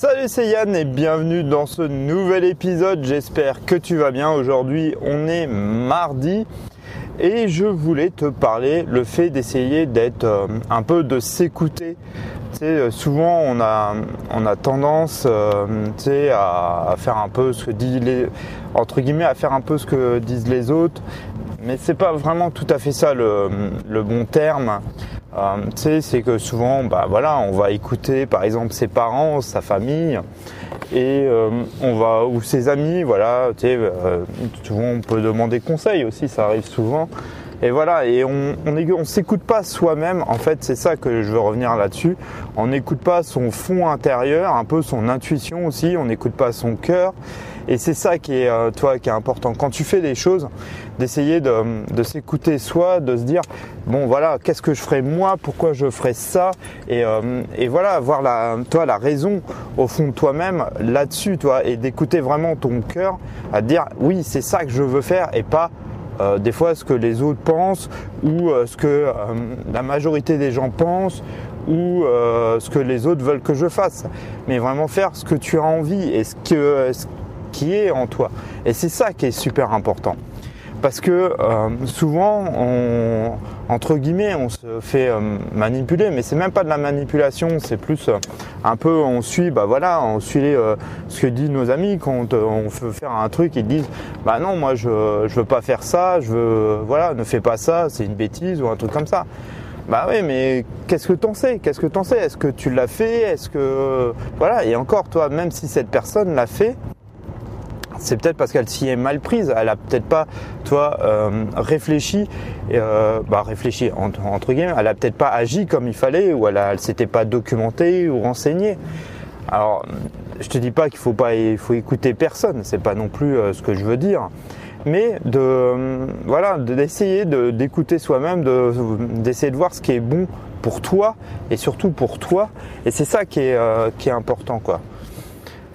Salut c'est Yann et bienvenue dans ce nouvel épisode, j'espère que tu vas bien. Aujourd'hui on est mardi et je voulais te parler le fait d'essayer d'être euh, un peu de s'écouter. Tu sais, euh, souvent on a, on a tendance euh, tu sais, à, faire un peu ce que disent les entre guillemets à faire un peu ce que disent les autres mais c'est pas vraiment tout à fait ça le, le bon terme. Euh, c'est que souvent, bah voilà, on va écouter par exemple ses parents, sa famille, et euh, on va ou ses amis, voilà, tu sais, euh, souvent on peut demander conseil aussi, ça arrive souvent. Et voilà, et on on, on s'écoute pas soi-même. En fait, c'est ça que je veux revenir là-dessus. On n'écoute pas son fond intérieur, un peu son intuition aussi. On n'écoute pas son cœur. Et c'est ça qui est, euh, toi, qui est important. Quand tu fais des choses, d'essayer de, de s'écouter soi, de se dire, bon voilà, qu'est-ce que je ferais moi, pourquoi je ferais ça, et, euh, et voilà, avoir la, toi, la raison au fond de toi-même là-dessus, toi, et d'écouter vraiment ton cœur à dire, oui, c'est ça que je veux faire, et pas euh, des fois ce que les autres pensent ou ce que la majorité des gens pensent ou ce que les autres veulent que je fasse. Mais vraiment faire ce que tu as envie et ce, que, qui est en toi. Et c'est ça qui est super important parce que euh, souvent, on, entre guillemets, on se fait euh, manipuler, mais c'est même pas de la manipulation, c'est plus euh, un peu, on suit, bah voilà, on suit ce que disent nos amis quand on veut faire un truc, ils disent, bah non, moi je, je veux pas faire ça, je veux, voilà, ne fais pas ça, c'est une bêtise ou un truc comme ça. Bah oui, mais qu'est-ce que t'en sais? Qu'est-ce que t'en sais? Est-ce que tu l'as fait? Est-ce que voilà Et encore, toi, même si cette personne l'a fait, c'est peut-être parce qu'elle s'y est mal prise. Elle a peut-être pas, toi, euh, réfléchi, euh, bah réfléchi entre, guillemets. Elle a peut-être pas agi comme il fallait, ou elle, a, elle s'était pas documentée ou renseignée. Alors, je te dis pas qu'il faut pas, il faut écouter personne. C'est pas non plus euh, ce que je veux dire. Mais de, voilà, d'essayer de, d'écouter soi-même, de, d'essayer de voir ce qui est bon pour toi et surtout pour toi. Et c'est ça qui est, qui est important, quoi.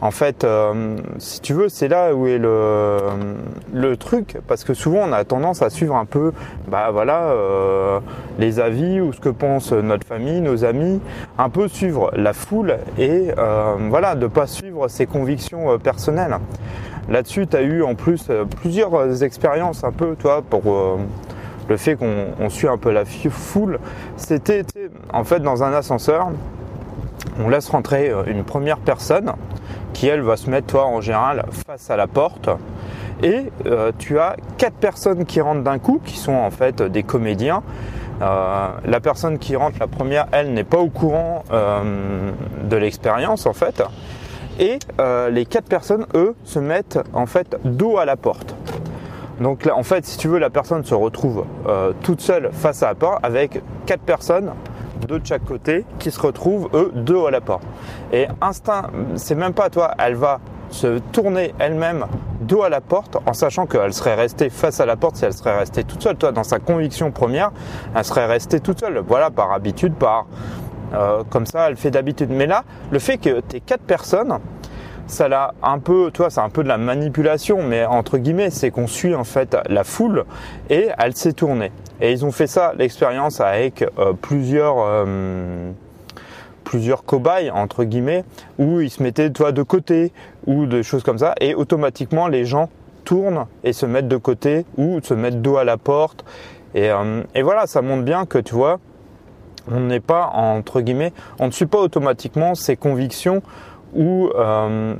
En fait, euh, si tu veux, c'est là où est le, truc, parce que souvent on a tendance à suivre un peu, bah voilà, euh, les avis ou ce que pense notre famille, nos amis, un peu suivre la foule et euh, voilà, de pas suivre ses convictions personnelles. Là-dessus, tu as eu en plus plusieurs expériences un peu, toi, pour le fait qu'on suit un peu la foule. C'était en fait dans un ascenseur, on laisse rentrer une première personne qui elle va se mettre toi en général face à la porte. Et euh, tu as quatre personnes qui rentrent d'un coup qui sont en fait des comédiens. Euh, la personne qui rentre la première elle n'est pas au courant euh, de l'expérience en fait. Et les quatre personnes eux se mettent en fait dos à la porte. Donc là en fait si tu veux la personne se retrouve toute seule face à la porte avec quatre personnes deux de chaque côté qui se retrouvent eux deux à la porte. Et instinct, c'est même pas toi, elle va se tourner elle-même dos à la porte en sachant qu'elle serait restée face à la porte si elle serait restée toute seule. Toi, dans sa conviction première, elle serait restée toute seule. Voilà, par habitude, par euh, comme ça, elle fait d'habitude. Mais là, le fait que tu quatre personnes, ça l'a un peu, toi, c'est un peu de la manipulation, mais entre guillemets, c'est qu'on suit en fait la foule et elle s'est tournée. Et ils ont fait ça, l'expérience avec euh, plusieurs euh, plusieurs cobayes entre guillemets, où ils se mettaient toi de côté ou des choses comme ça, et automatiquement les gens tournent et se mettent de côté ou se mettent dos à la porte. Et, euh, et voilà, ça montre bien que tu vois, on n'est pas entre guillemets, on ne suit pas automatiquement ses convictions ou euh,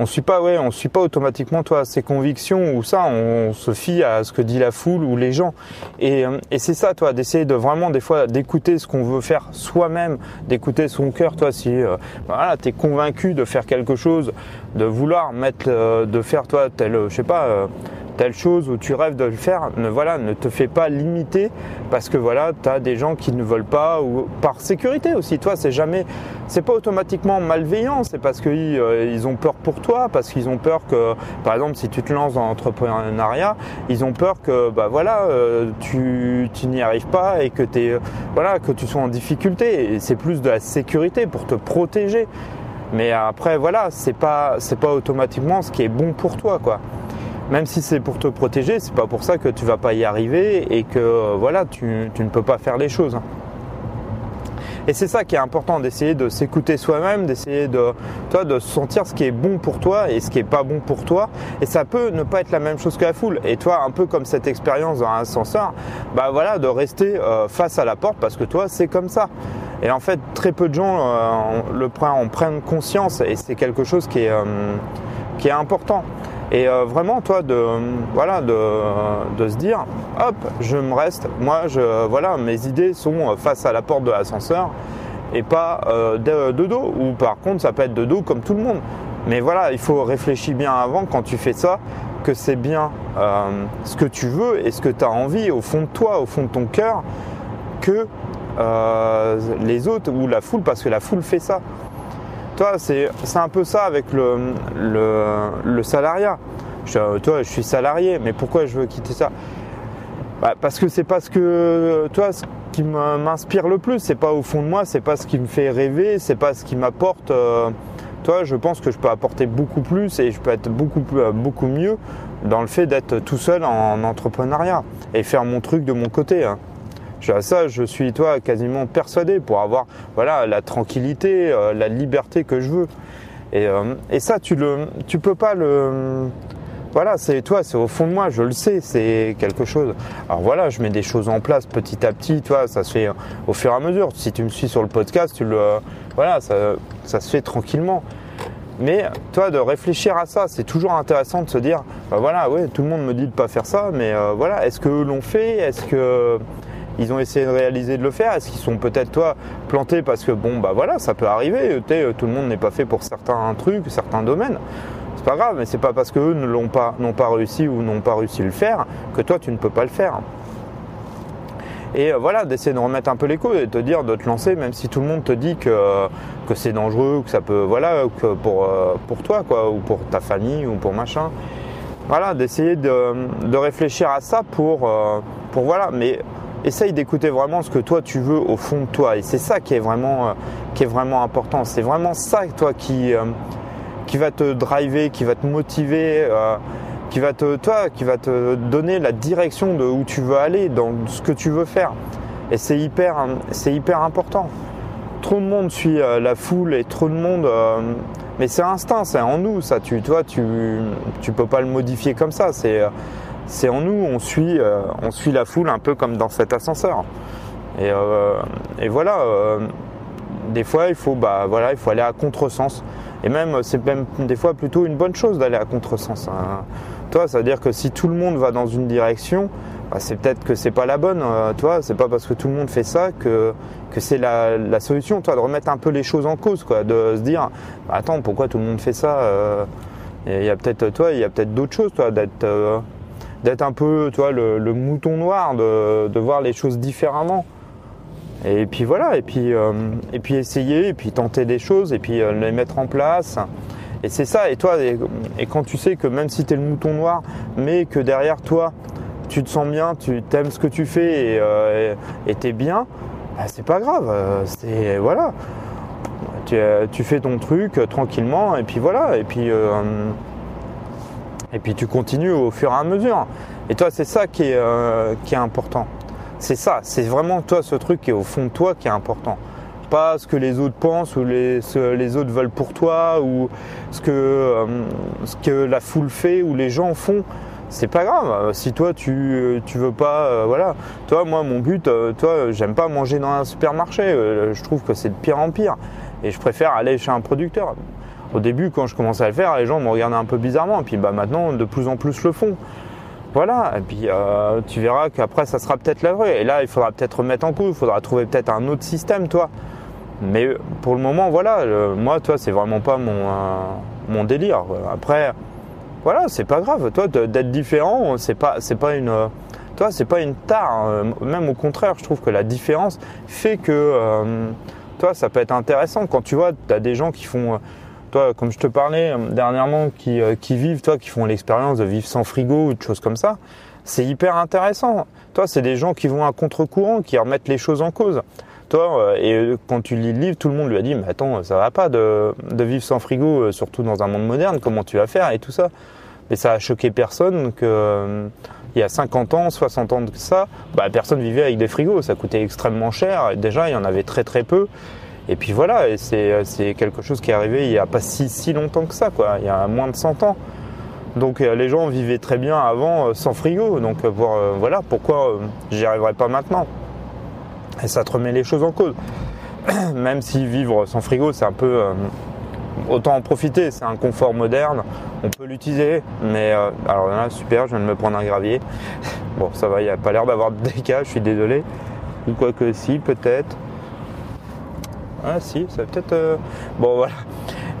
on suit pas ouais on suit pas automatiquement toi ses convictions ou ça. On, se fie à ce que dit la foule ou les gens. Et, euh, et c'est ça toi d'essayer de vraiment des fois d'écouter ce qu'on veut faire soi-même d'écouter son cœur. Toi si euh, voilà t'es convaincu de faire quelque chose de vouloir mettre euh, de faire toi tel je sais pas euh, telle chose où tu rêves de le faire, ne, voilà, ne te fais pas limiter parce que voilà, tu as des gens qui ne veulent pas ou par sécurité aussi. Toi, c'est jamais, c'est pas automatiquement malveillant, c'est parce qu'ils euh, ils ont peur pour toi, parce qu'ils ont peur que, par exemple, si tu te lances dans l'entrepreneuriat, ils ont peur que, bah voilà, euh, tu, tu n'y arrives pas et que t'es, voilà, que tu sois en difficulté. Et c'est plus de la sécurité pour te protéger. Mais après, voilà, c'est pas, c'est pas automatiquement ce qui est bon pour toi, quoi même si c'est pour te protéger, c'est pas pour ça que tu vas pas y arriver et que voilà, tu, tu ne peux pas faire les choses. Et c'est ça qui est important, d'essayer de s'écouter soi-même, d'essayer de, toi, de sentir ce qui est bon pour toi et ce qui est pas bon pour toi. Et ça peut ne pas être la même chose que la foule. Et toi, un peu comme cette expérience dans un ascenseur, bah voilà, de rester euh, face à la porte parce que toi, c'est comme ça. Et en fait, très peu de gens euh, le prennent, en conscience et c'est quelque chose qui est, euh, qui est important. Et euh, vraiment, toi, de, voilà, de, se dire, hop, je me reste, moi, je, voilà, mes idées sont face à la porte de l'ascenseur et pas de, de, dos. Ou par contre, ça peut être de dos comme tout le monde. Mais voilà, il faut réfléchir bien avant quand tu fais ça, que c'est bien ce que tu veux et ce que tu as envie au fond de toi, au fond de ton cœur, que euh, les autres ou la foule parce que la foule fait ça. Toi, c'est un peu ça avec le, le, salariat. Je, toi, je suis salarié, mais pourquoi je veux quitter ça? Bah, Parce que c'est parce que toi, ce qui m'inspire le plus, c'est pas au fond de moi, c'est pas ce qui me fait rêver, c'est pas ce qui m'apporte. Euh, je pense que je peux apporter beaucoup plus et je peux être beaucoup, plus, beaucoup mieux dans le fait d'être tout seul en entrepreneuriat et faire mon truc de mon côté. Hein je suis toi quasiment persuadé pour avoir voilà la tranquillité, euh, la liberté que je veux. Et, euh, et, ça, tu le, tu peux pas le, voilà, c'est toi, c'est au fond de moi, je le sais, c'est quelque chose. Alors voilà, je mets des choses en place petit à petit, toi, ça se fait au fur et à mesure. Si tu me suis sur le podcast, tu le, voilà, ça, ça se fait tranquillement. Mais toi, de réfléchir à ça, c'est toujours intéressant de se dire, bah voilà, ouais, tout le monde me dit de pas faire ça, mais euh, voilà, est-ce que l'on fait? Est-ce que ils ont essayé de réaliser de le faire Est-ce qu'ils sont peut-être toi plantés parce que bon bah voilà ça peut arriver, tout le monde n'est pas fait pour certains trucs, certains domaines. C'est pas grave, mais c'est pas parce qu'eux ne l'ont pas, n'ont pas réussi ou n'ont pas réussi à le faire que toi tu ne peux pas le faire. Et euh, voilà, d'essayer de remettre un peu l'écho et de te dire de te lancer, même si tout le monde te dit que, que c'est dangereux, que ça peut, voilà, que pour, euh, pour toi, quoi, ou pour ta famille, ou pour machin. Voilà, d'essayer de, de, réfléchir à ça pour, euh, pour voilà, mais essaye d'écouter vraiment ce que toi tu veux au fond de toi. Et c'est ça qui est vraiment, euh, qui est vraiment important. C'est vraiment ça, toi, qui, euh, qui va te driver, qui va te motiver, euh, qui va te, toi, qui va te donner la direction de où tu veux aller, dans ce que tu veux faire. Et c'est hyper, c'est hyper important. Trop de monde suit la foule et trop de monde, mais c'est instinct, c'est en nous, ça. Tu, toi, tu, tu peux pas le modifier comme ça. C'est c'est en nous, on suit, euh, on suit la foule un peu comme dans cet ascenseur. Et, euh, voilà, euh, des fois il faut, bah, voilà, il faut aller à contresens. Et même, c'est même des fois plutôt une bonne chose d'aller à contresens. Hein. Toi, ça veut dire que si tout le monde va dans une direction, bah, c'est peut-être que c'est pas la bonne. toi, c'est pas parce que tout le monde fait ça que que c'est la, solution. Toi, de remettre un peu les choses en cause, quoi, de se dire, bah, attends, pourquoi tout le monde fait ça Il y a peut-être, toi, il y a peut-être d'autres choses, toi, d'être d'être un peu, tu le, mouton noir, de, voir les choses différemment. Et puis voilà, et puis, euh, essayer, et puis tenter des choses, et puis euh, les mettre en place. Et c'est ça, et toi, et, quand tu sais que même si tu es le mouton noir, mais que derrière toi, tu te sens bien, tu t'aimes ce que tu fais et euh, t'es bien, bah, c'est pas grave. C'est voilà, tu, tu, fais ton truc tranquillement, et puis voilà, et puis et puis tu continues au fur et à mesure. Et toi, c'est ça qui est, euh, qui est important. C'est ça, c'est vraiment toi ce truc qui est au fond de toi qui est important. Pas ce que les autres pensent ou les, ce les autres veulent pour toi ou ce que, euh, ce que la foule fait ou les gens font. C'est pas grave. Si toi tu, tu veux pas, euh, voilà. Toi, moi, mon but, toi, j'aime pas manger dans un supermarché. je trouve que c'est de pire en pire. Et je préfère aller chez un producteur au début, quand je commençais à le faire, les gens me regardaient un peu bizarrement. Et puis bah, maintenant, de plus en plus le font. Voilà, et puis euh, tu verras qu'après ça sera peut-être la vraie. Et là, il faudra peut-être remettre en cause, il faudra trouver peut-être un autre système, toi. Mais pour le moment, voilà, moi, toi, c'est vraiment pas mon, euh, mon délire. Après, voilà, c'est pas grave. Toi, d'être différent, c'est pas, c'est pas une, toi, c'est pas une tare. Même au contraire, je trouve que la différence fait que, euh, toi, ça peut être intéressant. Quand tu vois, tu as des gens qui font toi, comme je te parlais euh, dernièrement, qui, euh, qui vivent, toi, qui font l'expérience de vivre sans frigo ou de choses comme ça, c'est hyper intéressant. Toi, c'est des gens qui vont à contre-courant, qui remettent les choses en cause. Toi, euh, et quand tu lis le livre, tout le monde lui a dit, mais attends, ça va pas de, vivre sans frigo, surtout dans un monde moderne, comment tu vas faire et tout ça. et ça a choqué personne que il y a 50 ans, 60 ans de ça, bah, personne vivait avec des frigos, ça coûtait extrêmement cher, déjà il y en avait très très peu. Et puis voilà, et c'est quelque chose qui est arrivé il n'y a pas si, si longtemps que ça, quoi, il y a moins de 100 ans. Donc euh, les gens vivaient très bien avant euh, sans frigo, donc euh, voilà pourquoi j'y arriverai pas maintenant. Et ça te remet les choses en cause. Même si vivre sans frigo, c'est un peu autant en profiter, c'est un confort moderne, on peut l'utiliser, mais alors là, super, je viens de me prendre un gravier. Bon, ça va, il n'y a pas l'air d'avoir de dégâts, je suis désolé. Ou quoi que si, peut-être. Ah si, ça peut-être... Bon voilà.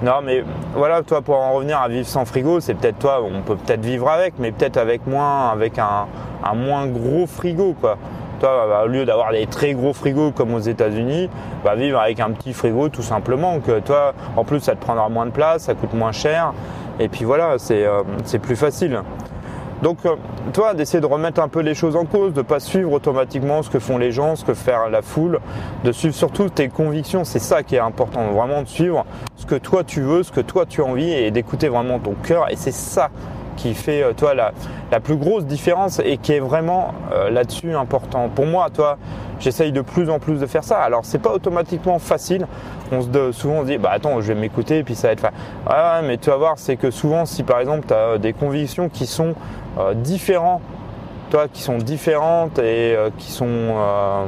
Non, mais voilà, toi, pour en revenir à vivre sans frigo, c'est peut-être toi, on peut peut-être vivre avec, mais peut-être avec moins, avec un, moins gros frigo, quoi. Toi, bah, au lieu d'avoir des très gros frigos comme aux États-Unis, bah, vivre avec un petit frigo tout simplement. Que toi, en plus, ça te prendra moins de place, ça coûte moins cher, et puis voilà, c'est euh, plus facile. Donc, euh, toi, d'essayer de remettre un peu les choses en cause, de pas suivre automatiquement ce que font les gens, ce que fait la foule, de suivre surtout tes convictions, c'est ça qui est important, vraiment de suivre ce que toi tu veux, ce que toi tu as envie et d'écouter vraiment ton cœur. Et c'est ça qui fait, euh, toi, la, plus grosse différence et qui est vraiment euh, là-dessus important. Pour moi, toi, j'essaye de plus en plus de faire ça. Alors, c'est pas automatiquement facile. On se, souvent, on se dit, bah attends, je vais m'écouter et puis ça va être facile. Ouais, mais tu vas voir, c'est que souvent, si par exemple, tu as des convictions qui sont euh, différents, toi, qui sont différentes et euh, qui sont euh,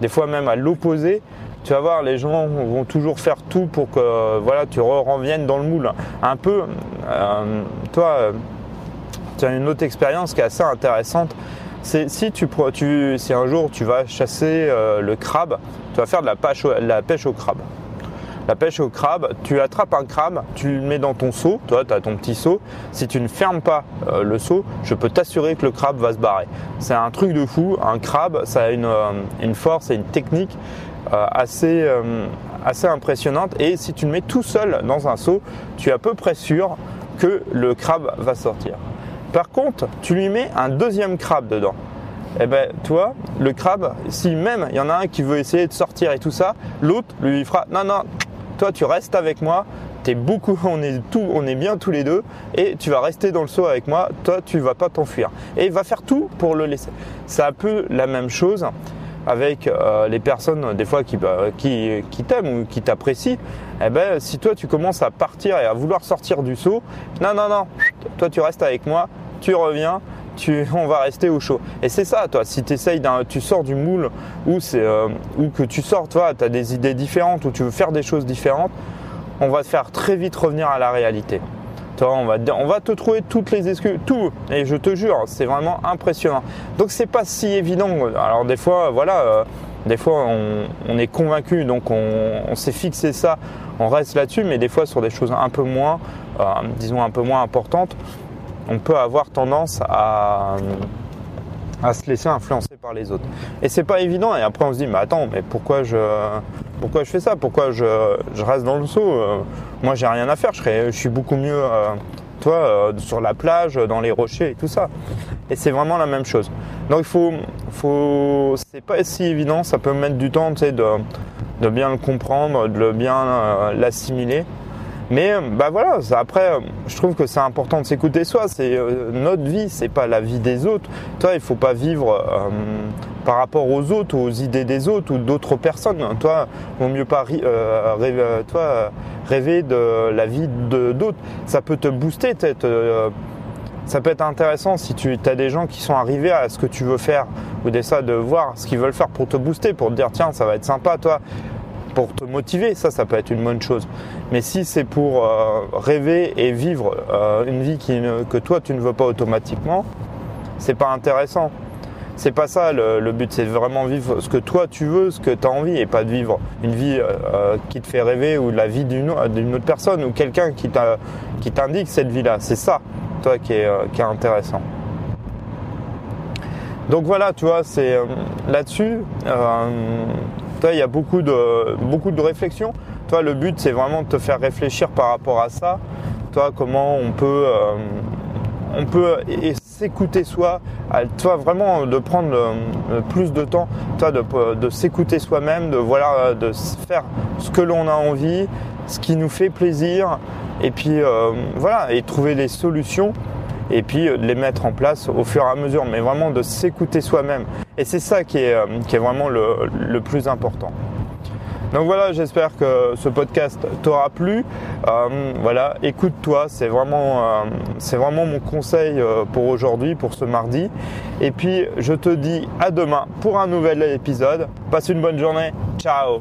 des fois même à l'opposé, tu vas voir, les gens vont toujours faire tout pour que voilà, tu reviennes dans le moule. Un peu, toi, tu as une autre expérience qui est assez intéressante. C'est si tu, un jour tu vas chasser le crabe, tu vas faire de la pêche au crabe la pêche au crabe, tu attrapes un crabe, tu le mets dans ton seau, toi tu as ton petit seau, si tu ne fermes pas euh, le seau, je peux t'assurer que le crabe va se barrer. C'est un truc de fou, un crabe, ça a une, euh, force et une technique euh, assez, assez impressionnante et si tu le mets tout seul dans un seau, tu es à peu près sûr que le crabe va sortir. Par contre, tu lui mets un deuxième crabe dedans eh ben toi, le crabe, si même il y en a un qui veut essayer de sortir et tout ça, l'autre lui fera non non, toi, tu restes avec moi. Es beaucoup, on est tout, on est bien tous les deux, et tu vas rester dans le saut avec moi. Toi, tu vas pas t'enfuir. Et va faire tout pour le laisser. C'est un peu la même chose avec euh, les personnes des fois qui, bah, qui, t'aiment ou qui t'apprécient, eh ben, si toi tu commences à partir et à vouloir sortir du saut, non, non, non, toi tu restes avec moi, tu reviens, on va rester au chaud. Et c'est ça, toi, si essayes tu sors du moule ou, euh, que tu sors, toi, tu as des idées différentes ou tu veux faire des choses différentes, on va te faire très vite revenir à la réalité. Toi, on va, on va te trouver toutes les excuses, tout. Et je te jure, c'est vraiment impressionnant. Donc c'est pas si évident. Alors des fois, voilà, euh, des fois on, est convaincu, donc on, s'est fixé ça, on reste là-dessus, mais des fois sur des choses un peu moins, euh, disons un peu moins importantes, on peut avoir tendance à, se laisser influencer par les autres. Et c'est pas évident. Et après, on se dit, mais attends, mais pourquoi je, pourquoi je fais ça? Pourquoi je, reste dans le saut? Euh, Moi, j'ai rien à faire. Je, je suis beaucoup mieux, euh, toi, euh, sur la plage, dans les rochers et tout ça. Et c'est vraiment la même chose. Donc, il faut, c'est pas si évident. Ça peut mettre du temps, tu de bien le comprendre, de bien l'assimiler. Mais bah voilà, après, je trouve que c'est important de s'écouter soi. C'est euh, notre vie, c'est pas la vie des autres. Toi, il faut pas vivre euh, par rapport aux autres, aux idées des autres ou d'autres personnes. Toi, vaut mieux pas euh, rêver, toi, rêver de la vie d'autres. Ça peut te booster, peut-être. ça peut être intéressant si tu as des gens qui sont arrivés à ce que tu veux faire ou des ça de voir ce qu'ils veulent faire pour te booster, pour te dire tiens ça va être sympa toi pour te motiver, ça, ça peut être une bonne chose. Mais si c'est pour euh, rêver et vivre euh, une vie qui que toi tu ne veux pas automatiquement, c'est pas intéressant. C'est pas ça le, but, c'est vraiment vivre ce que toi tu veux, ce que tu as envie, et pas de vivre une vie euh, qui te fait rêver ou la vie d'une autre personne ou quelqu'un qui t'indique cette vie-là. C'est ça, toi, qui est, qui est intéressant. Donc voilà, tu vois, c'est là-dessus toi, il y a beaucoup de, beaucoup de. Toi, le but, c'est vraiment de te faire réfléchir par rapport à ça. Toi, comment on peut, euh, on peut s'écouter soi. Toi, vraiment de prendre euh, plus de temps, toi, de, s'écouter soi-même, de voilà, de faire ce que l'on a envie, ce qui nous fait plaisir, et puis euh, voilà, et trouver des solutions et puis de les mettre en place au fur et à mesure, mais vraiment de s'écouter soi-même. Et c'est ça qui est, qui est vraiment le, le plus important. Donc voilà, j'espère que ce podcast t'aura plu. Euh, voilà, écoute-toi, c'est vraiment, euh, c'est vraiment mon conseil euh, pour aujourd'hui, pour ce mardi. Et puis je te dis à demain pour un nouvel épisode. Passe une bonne journée. Ciao